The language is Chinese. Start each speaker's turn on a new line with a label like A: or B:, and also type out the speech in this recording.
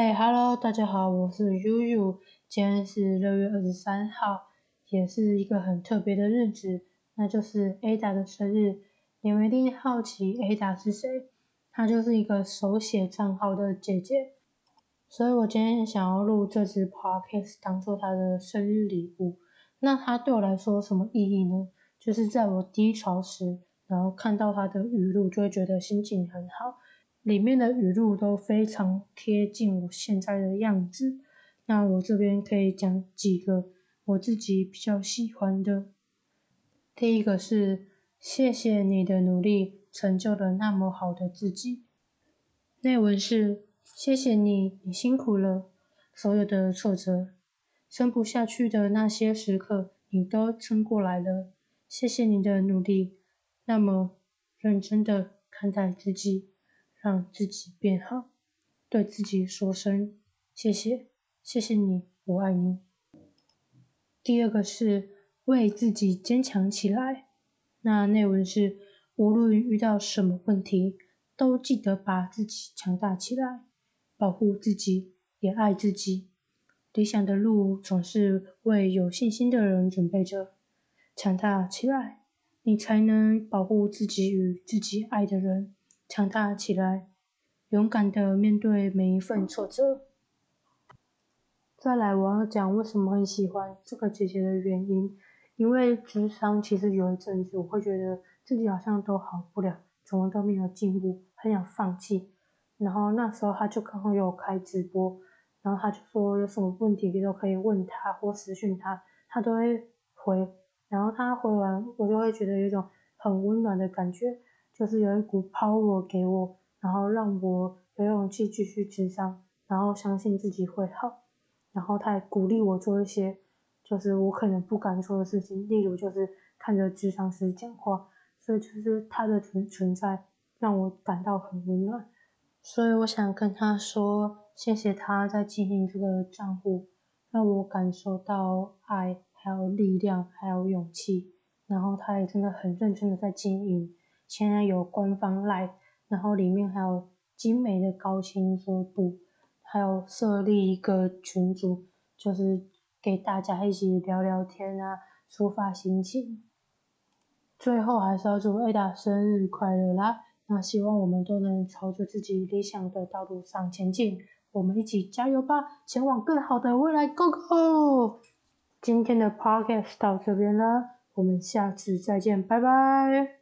A: 嗨，Hello，大家好，我是悠悠。今天是六月二十三号，也是一个很特别的日子，那就是 Ada 的生日。你们一定好奇 Ada 是谁？她就是一个手写账号的姐姐，所以我今天想要录这支 Podcast 当做她的生日礼物。那她对我来说什么意义呢？就是在我低潮时，然后看到她的语录，就会觉得心情很好。里面的语录都非常贴近我现在的样子，那我这边可以讲几个我自己比较喜欢的。第一个是谢谢你的努力，成就了那么好的自己。内文是谢谢你，你辛苦了，所有的挫折，撑不下去的那些时刻，你都撑过来了。谢谢你的努力，那么认真的看待自己。让自己变好，对自己说声谢谢，谢谢你，我爱你。第二个是为自己坚强起来。那内文是无论遇到什么问题，都记得把自己强大起来，保护自己，也爱自己。理想的路总是为有信心的人准备着。强大起来，你才能保护自己与自己爱的人。强大起来，勇敢的面对每一份挫折。再来，我要讲为什么很喜欢这个姐姐的原因。因为智商其实有一阵子，我会觉得自己好像都好不了，怎么都没有进步，很想放弃。然后那时候他就刚好有开直播，然后他就说有什么问题你都可以问他或私讯他，他都会回。然后他回完，我就会觉得有一种很温暖的感觉。就是有一股 power 给我，然后让我有勇气继续智商，然后相信自己会好，然后他也鼓励我做一些就是我可能不敢做的事情，例如就是看着智商师讲话，所以就是他的存存在让我感到很温暖，所以我想跟他说，谢谢他在经营这个账户，让我感受到爱，还有力量，还有勇气，然后他也真的很认真的在经营。现在有官方 live，，然后里面还有精美的高清桌布，还有设立一个群组，就是给大家一起聊聊天啊，抒发心情。最后还是要祝 Ada 生日快乐啦！那希望我们都能朝着自己理想的道路上前进，我们一起加油吧，前往更好的未来，Go Go！今天的 Podcast 到这边了，我们下次再见，拜拜。